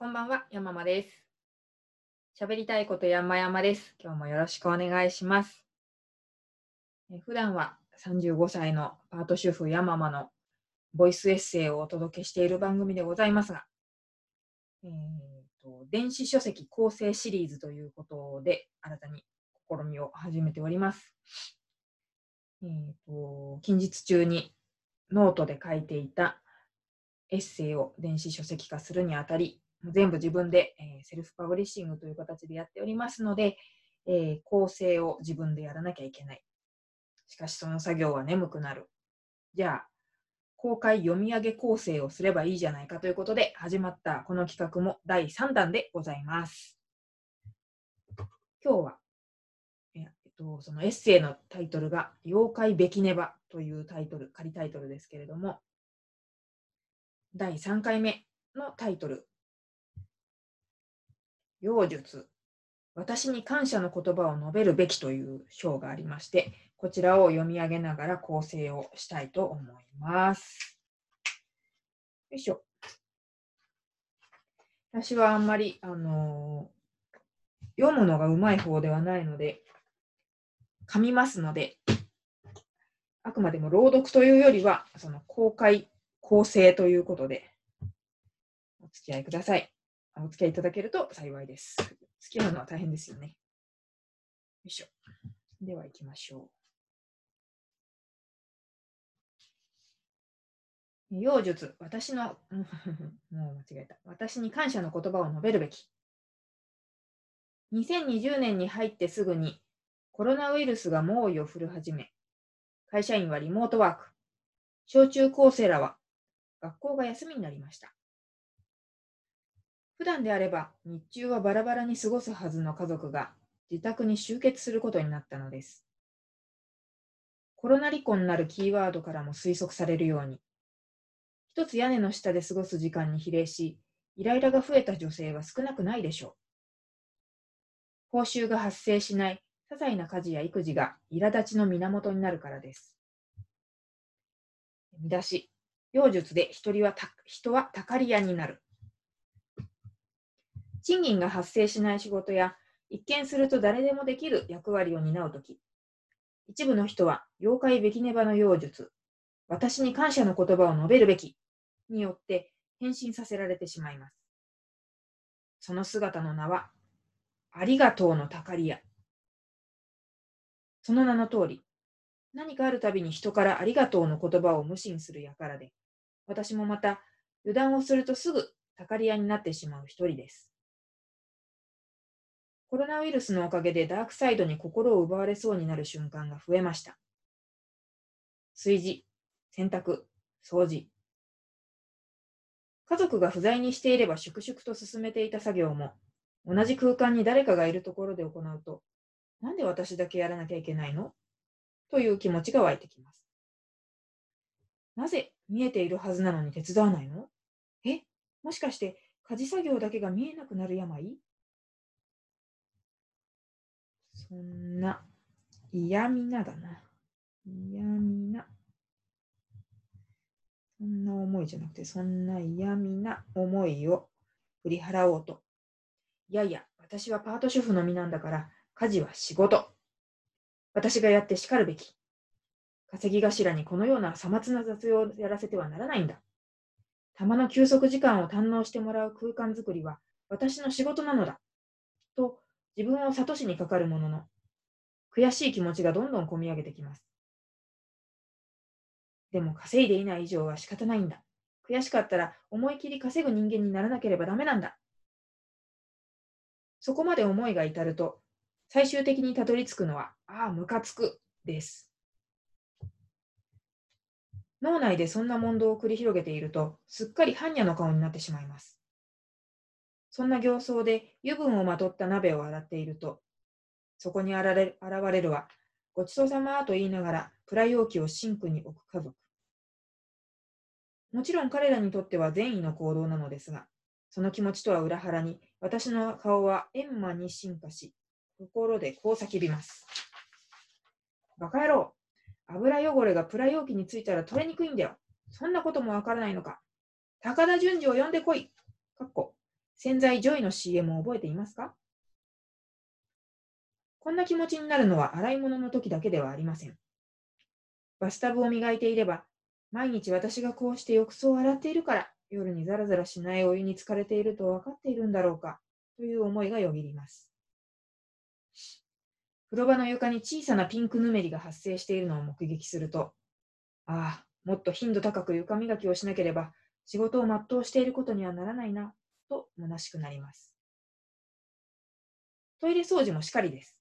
こんばんは、山間です。喋りたいこと山々です。今日もよろしくお願いします。え普段は35歳のパート主婦山間のボイスエッセイをお届けしている番組でございますが、えーと電子書籍構成シリーズということで新たに試みを始めております。えーと近日中にノートで書いていたエッセイを電子書籍化するにあたり、全部自分で、えー self publishing という形でやっておりますので、えー校正を自分でやらなきゃいけない。しかしその作業は眠くなる。じゃあ、公開読み上げ校正をすればいいじゃないかということで始まったこの企画も第3弾でございます。今日は、えっと、そのエッセイのタイトルが妖怪べきねばというタイトル、仮タイトルですけれども、第3回目のタイトル、妖術、私に感謝の言葉を述べるべきという章がありまして、こちらを読み上げながら構成をしたいと思います。よいしょ。私はあんまり、あのー読むのがうまい方ではないので、噛みますので、あくまでも朗読というよりは、その公開構成ということで、お付き合いください。お付き合いいただけると幸いです。付き合うのは大変ですよね。よいしょ。では行きましょう。妖術、私の、もう間違えた。私に感謝の言葉を述べるべき。2020年に入ってすぐにコロナウイルスが猛威を振る始め、会社員はリモートワーク、小中高生らは学校が休みになりました。普段であれば日中はバラバラに過ごすはずの家族が自宅に集結することになったのです。コロナ離婚なるキーワードからも推測されるように、一つ屋根の下で過ごす時間に比例し、イライラが増えた女性は少なくないでしょう。報酬が発生しない些細な家事や育児が苛立ちの源になるからです。見出し、妖術で人はた人はたかり屋になる。賃金が発生しない仕事や、一見すると誰でもできる役割を担うとき、一部の人は妖怪べきねばの妖術、私に感謝の言葉を述べるべきによって変身させられてしまいます。その姿の名は、ありがとうのたかり屋。その名の通り、何かあるたびに人からありがとうの言葉を無心する輩で、私もまた油断をするとすぐたかり屋になってしまう一人です。コロナウイルスのおかげでダークサイドに心を奪われそうになる瞬間が増えました。炊事、洗濯、掃除。家族が不在にしていれば粛々と進めていた作業も、同じ空間に誰かがいるところで行うと、なんで私だけやらなきゃいけないの？という気持ちが湧いてきます。なぜ見えているはずなのに手伝わないの？え？もしかして家事作業だけが見えなくなる病？そんな嫌みなだな。嫌みな。そんな思いじゃなくて、そんな嫌みな思いを振り払おうと。いやいや、私はパート主婦の身なんだから、家事は仕事。私がやって叱るべき。稼ぎ頭にこのようなさまつな雑用をやらせてはならないんだ。たまの休息時間を堪能してもらう空間づくりは私の仕事なのだ。自分を諭しにかかるものの、悔しい気持ちがどんどんこみ上げてきます。でも稼いでいない以上は仕方ないんだ。悔しかったら思い切り稼ぐ人間にならなければダメなんだ。そこまで思いが至ると、最終的にたどり着くのは、ああ、ムカつく、です。脳内でそんな問答を繰り広げていると、すっかり般若の顔になってしまいます。そんな形相で油分をまとった鍋を洗っていると、そこに現れ現れるは、ごちそうさまと言いながら、プラ容器をシンクに置く家族。もちろん彼らにとっては善意の行動なのですが、その気持ちとは裏腹に、私の顔は円満に進化し、心でこう叫びます。バカ野郎油汚れがプラ容器についたら取れにくいんだよ。そんなこともわからないのか。高田純次を呼んでこい。かっこ洗剤ジョイの CM を覚えていますか？こんな気持ちになるのは洗い物の時だけではありません。バスタブを磨いていれば、毎日私がこうして浴槽を洗っているから、夜にザラザラしないお湯に浸かれていると分かっているんだろうか、という思いがよぎります。風呂場の床に小さなピンクぬめりが発生しているのを目撃すると、ああ、もっと頻度高く床磨きをしなければ仕事を全うしていることにはならないな、と虚しくなります。トイレ掃除もしかりです。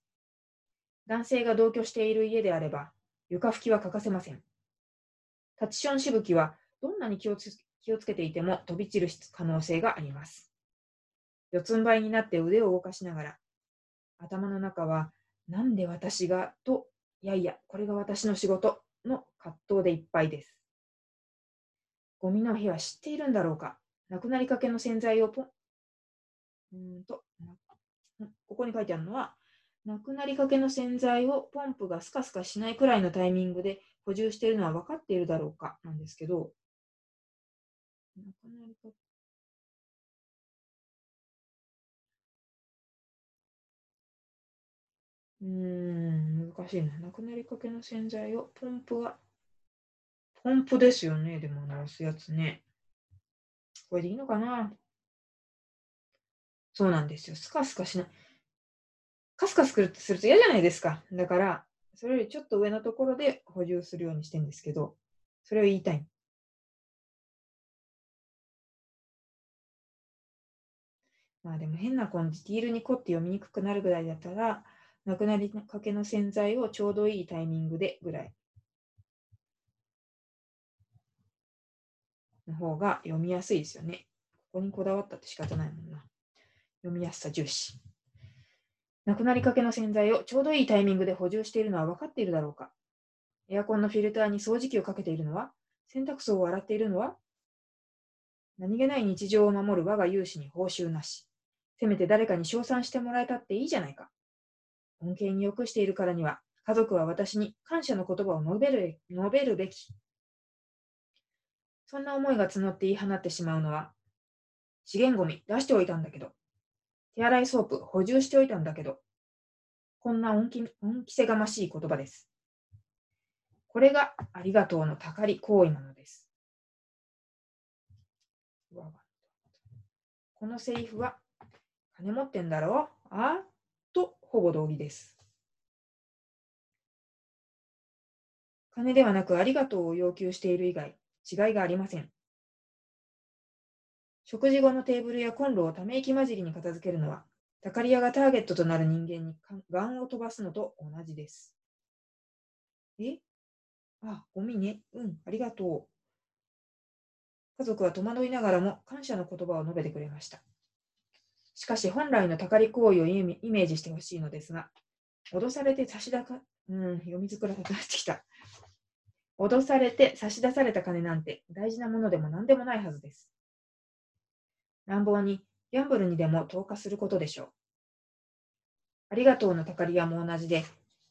男性が同居している家であれば、床拭きは欠かせません。タチションしぶきはどんなに気をつ気をつけていても飛び散る可能性があります。四つん這いになって腕を動かしながら、頭の中は、なんで私がと、いやいや、これが私の仕事の葛藤でいっぱいです。ゴミの日は知っているんだろうかなくなりかけの洗剤をポン、うんと、ここに書いてあるのは、なくなりかけの洗剤をポンプがスカスカしないくらいのタイミングで補充しているのは分かっているだろうかなんですけど、なくなりかうん、難しいな。なくなりかけの洗剤をポンプは、ポンプですよね。でも直すやつね。これでいいのかな？そうなんですよ。スカスカしない。カスカスくるってすると嫌じゃないですか。だから、それよりちょっと上のところで補充するようにしてるんですけど、それを言いたい。まあでも変な感じ、ディールにコって読みにくくなるぐらいだったら、なくなりかけの洗剤をちょうどいいタイミングでぐらいの方が読みやすいですよね。ここにこだわったって仕方ないもんな。読みやすさ重視。なくなりかけの洗剤をちょうどいいタイミングで補充しているのは分かっているだろうかエアコンのフィルターに掃除機をかけているのは洗濯槽を洗っているのは何気ない日常を守る我が勇士に報酬なし。せめて誰かに称賛してもらえたっていいじゃないか。恩恵に浴しているからには、家族は私に感謝の言葉を述べる述べるべき。そんな思いが募って言い放ってしまうのは、資源ゴミ出しておいたんだけど、手洗いソープ補充しておいたんだけど、こんな恩着恩着せがましい言葉です。これがありがとうのたかり行為なのです。このセリフは、金持ってんだろ？うあ？とほぼ同義です。金ではなくありがとうを要求している以外、違いがありません。食事後のテーブルやコンロをため息混じりに片付けるのは、タカリアがターゲットとなる人間にガンを飛ばすのと同じです。え？あ、ゴミね。うん、ありがとう。家族は戸惑いながらも感謝の言葉を述べてくれました。しかし本来のたかり行為をイメージしてほしいのですが、脅されて差し出か、うん、読みづらくなってきた。脅されて差し出された金なんて大事なものでも何でもないはずです。乱暴に、ギャンブルにでも投下することでしょう。ありがとうのたかり屋も同じで、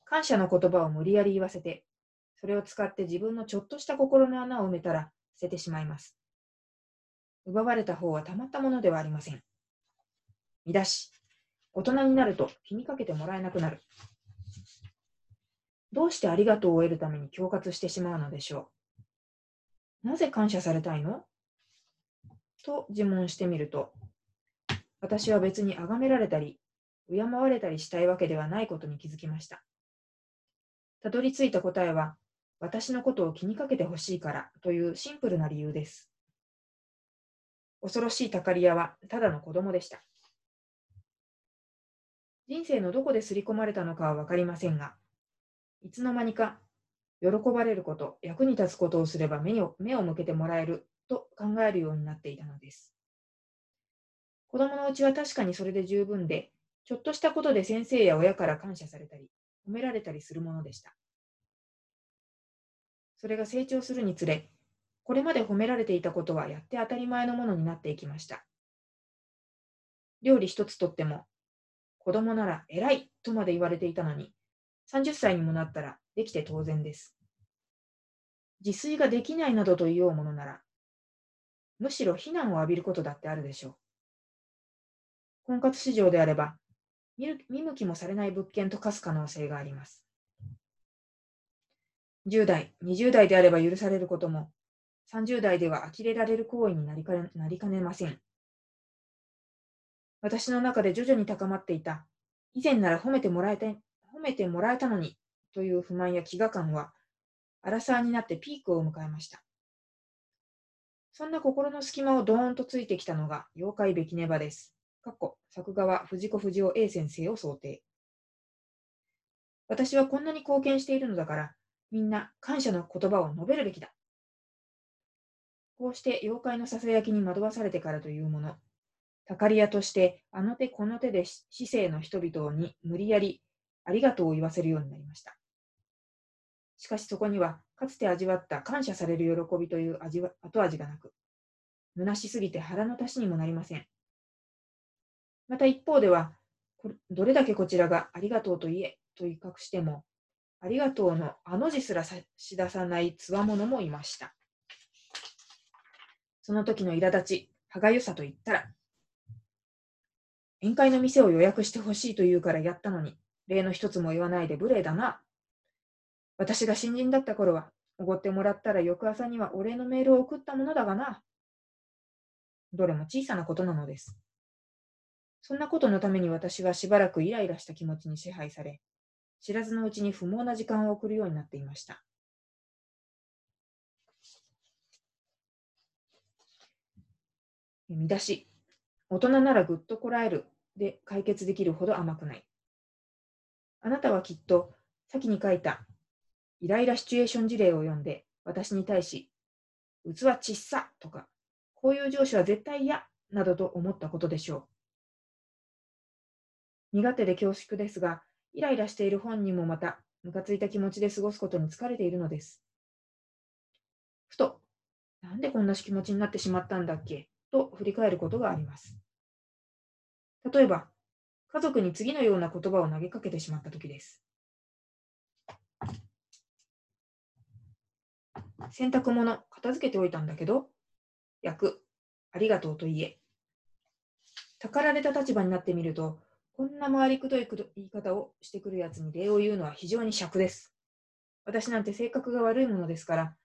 感謝の言葉を無理やり言わせて、それを使って自分のちょっとした心の穴を埋めたら捨ててしまいます。奪われた方はたまったものではありません。見出し、大人になると気にかけてもらえなくなる。どうしてありがとうを得るために恐喝してしまうのでしょう？なぜ感謝されたいの？と自問してみると、私は別に崇められたり、敬われたりしたいわけではないことに気づきました。たどり着いた答えは、私のことを気にかけてほしいからというシンプルな理由です。恐ろしいたかり屋はただの子供でした。人生のどこですり込まれたのかはわかりませんが、いつの間にか喜ばれること、役に立つことをすれば目を目を向けてもらえると考えるようになっていたのです。子供のうちは確かにそれで十分で、ちょっとしたことで先生や親から感謝されたり、褒められたりするものでした。それが成長するにつれ、これまで褒められていたことはやって当たり前のものになっていきました。料理一つとっても、子供なら偉いとまで言われていたのに、30歳にもなったらできて当然です。自炊ができないなどと言おうものなら、むしろ非難を浴びることだってあるでしょう。婚活市場であれば、見向きもされない物件と化す可能性があります。10代、20代であれば許されることも、30代では呆れられる行為になりかねなりかねません。私の中で徐々に高まっていた、以前なら褒めてもらえた褒めてもらえたのにという不満や飢餓感は、アラサーになってピークを迎えました。そんな心の隙間をドーンとついてきたのが妖怪べきネバです。かっこ作画は藤子不二雄 A 先生を想定。私はこんなに貢献しているのだから、みんな感謝の言葉を述べるべきだ。こうして妖怪のささやきに惑わされてからというもの、たかり屋としてあの手この手で市政の人々に無理やりありがとうを言わせるようになりました。しかしそこにはかつて味わった感謝される喜びという味は後味がなく、虚しすぎて腹の足しにもなりません。また一方では、どれだけこちらがありがとうと言えと威嚇しても、ありがとうのあの字すら差し出さないつわものもいました。その時の苛立ち、歯がゆさと言ったら、宴会の店を予約してほしいと言うからやったのに、例の一つも言わないで無礼だな。私が新人だった頃は、おごってもらったら翌朝にはお礼のメールを送ったものだがな。どれも小さなことなのです。そんなことのために私はしばらくイライラした気持ちに支配され、知らずのうちに不毛な時間を送るようになっていました。見出し。大人ならぐっとこらえるで解決できるほど甘くない。あなたはきっと先に書いたイライラシチュエーション事例を読んで私に対し、器ちっさとか、こういう上司は絶対嫌などと思ったことでしょう。苦手で恐縮ですが、イライラしている本人もまた、ムカついた気持ちで過ごすことに疲れているのです。ふと、なんでこんな気持ちになってしまったんだっけと振り返ることがあります。例えば、家族に次のような言葉を投げかけてしまったときです。洗濯物、片付けておいたんだけど、役、ありがとうと言え。たかられた立場になってみると、こんな回りくどい言い方をしてくるやつに礼を言うのは非常に尺です。私なんて性格が悪いものですから、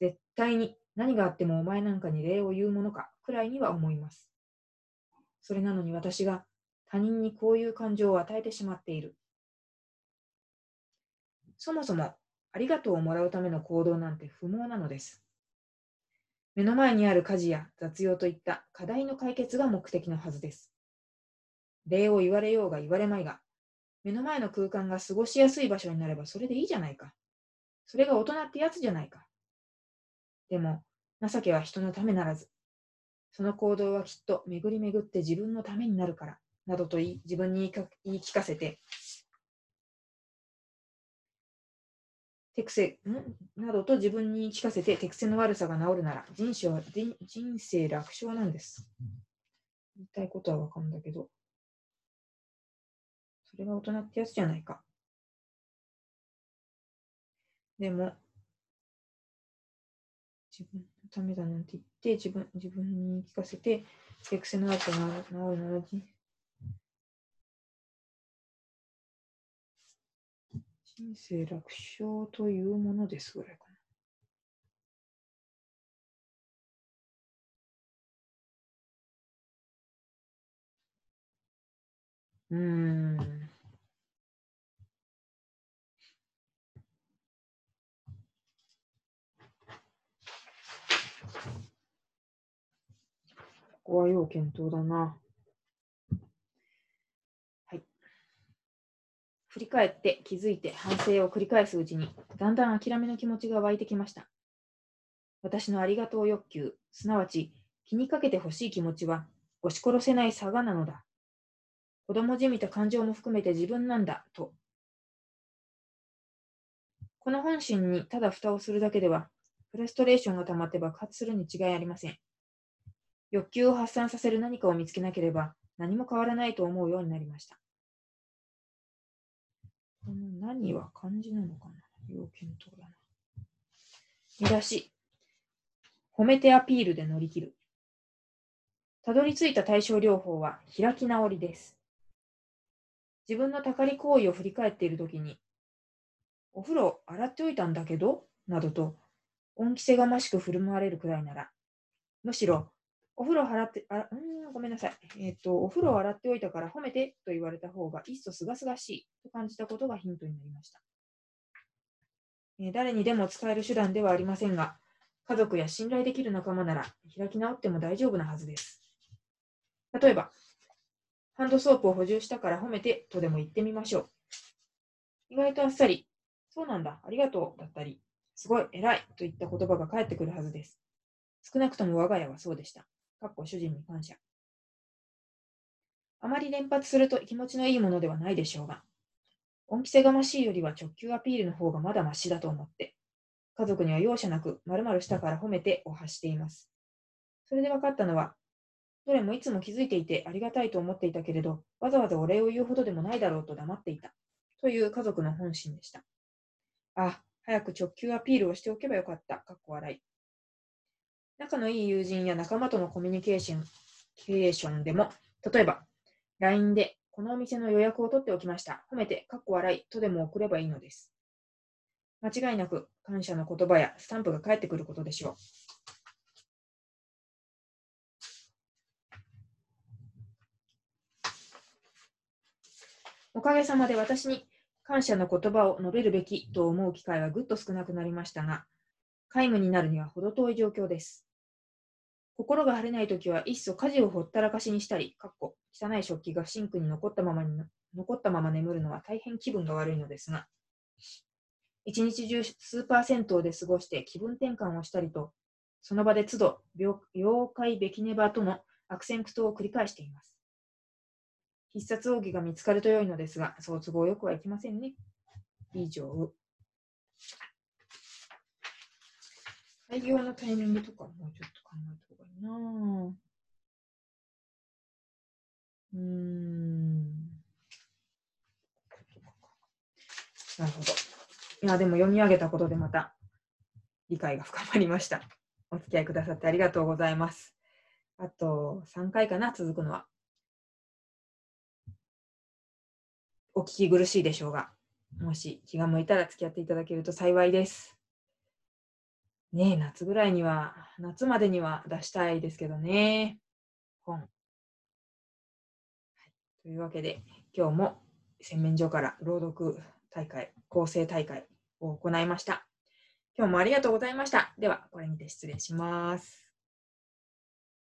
絶対に何があってもお前なんかに礼を言うものかくらいには思います。それなのに私が他人にこういう感情を与えてしまっている。そもそもありがとうをもらうための行動なんて不毛なのです。目の前にある家事や雑用といった課題の解決が目的のはずです。礼を言われようが言われまいが、目の前の空間が過ごしやすい場所になればそれでいいじゃないか。それが大人ってやつじゃないか。でも、情けは人のためならず。その行動はきっと巡り巡って自分のためになるから、などと言い自分に言い聞かせて、手癖、ん？などと自分に聞かせて手癖の悪さが治るなら人生は人生楽勝なんです。言いたいことはわかるんだけど。それが大人ってやつじゃないか。でも、自分のためだなんて言って、自分自分に聞かせて、手癖の悪さが治るなら人生人生楽勝というものですぐらいかな。うん。ここは要検討だな。振り返って気づいて反省を繰り返すうちに、だんだん諦めの気持ちが湧いてきました。私のありがとう欲求、すなわち気にかけてほしい気持ちは、押し殺せない差がなのだ。子供じみた感情も含めて自分なんだ、と。この本心にただ蓋をするだけでは、フラストレーションが溜まって爆発するに違いありません。欲求を発散させる何かを見つけなければ何も変わらないと思うようになりました。この何は漢字なのかな？要検討だな。見出し。褒めてアピールで乗り切る。たどり着いた対症療法は開き直りです。自分のたかり行為を振り返っているときに、お風呂洗っておいたんだけど？などと恩着せがましく振る舞われるくらいなら、むしろ、お風呂洗って、あ、うん、ごめんなさい。えっ、ー、と、お風呂を洗っておいたから褒めてと言われた方が、いっそすがすがしいと感じたことがヒントになりました。えー、誰にでも使える手段ではありませんが、家族や信頼できる仲間なら開き直っても大丈夫なはずです。例えば、ハンドソープを補充したから褒めてとでも言ってみましょう。意外とあっさり、そうなんだ、ありがとうだったり、すごい、偉いといった言葉が返ってくるはずです。少なくとも我が家はそうでした。かっこ主人に感謝。あまり連発すると気持ちのいいものではないでしょうが、恩着せがましいよりは直球アピールの方がまだましだと思って、家族には容赦なく〇〇したから褒めてを発しています。それで分かったのは、どれもいつも気づいていてありがたいと思っていたけれど、わざわざお礼を言うほどでもないだろうと黙っていた。という家族の本心でした。あ、早く直球アピールをしておけばよかった。かっこ笑い。仲のいい友人や仲間とのコミュニケーションケーションでも、例えば、LINE で、このお店の予約を取っておきました。褒めて、かっこ笑いとでも送ればいいのです。間違いなく感謝の言葉やスタンプが返ってくることでしょう。おかげさまで私に感謝の言葉を述べるべきと思う機会はぐっと少なくなりましたが、皆無になるには程遠い状況です。心が晴れないときはいっそ家事をほったらかしにしたり、かっこ汚い食器がシンクに残ったままに残ったまま眠るのは大変気分が悪いのですが、一日中スーパー銭湯で過ごして気分転換をしたりと、その場で都度妖怪べきねばとの悪戦苦闘を繰り返しています。必殺奥義が見つかると良いのですが、そう都合よくはいきませんね。以上。開業のタイミングとかもうちょっと考えた方がいいなうん。なるほど。いや、でも読み上げたことでまた理解が深まりました。お付き合いくださってありがとうございます。あと3回かな、続くのは。お聞き苦しいでしょうが、もし気が向いたら付き合っていただけると幸いです。ね、夏ぐらいには、夏までには出したいですけどね。本。はい、というわけで、今日も洗面所から朗読大会、構成大会を行いました。今日もありがとうございました。では、これにて失礼します。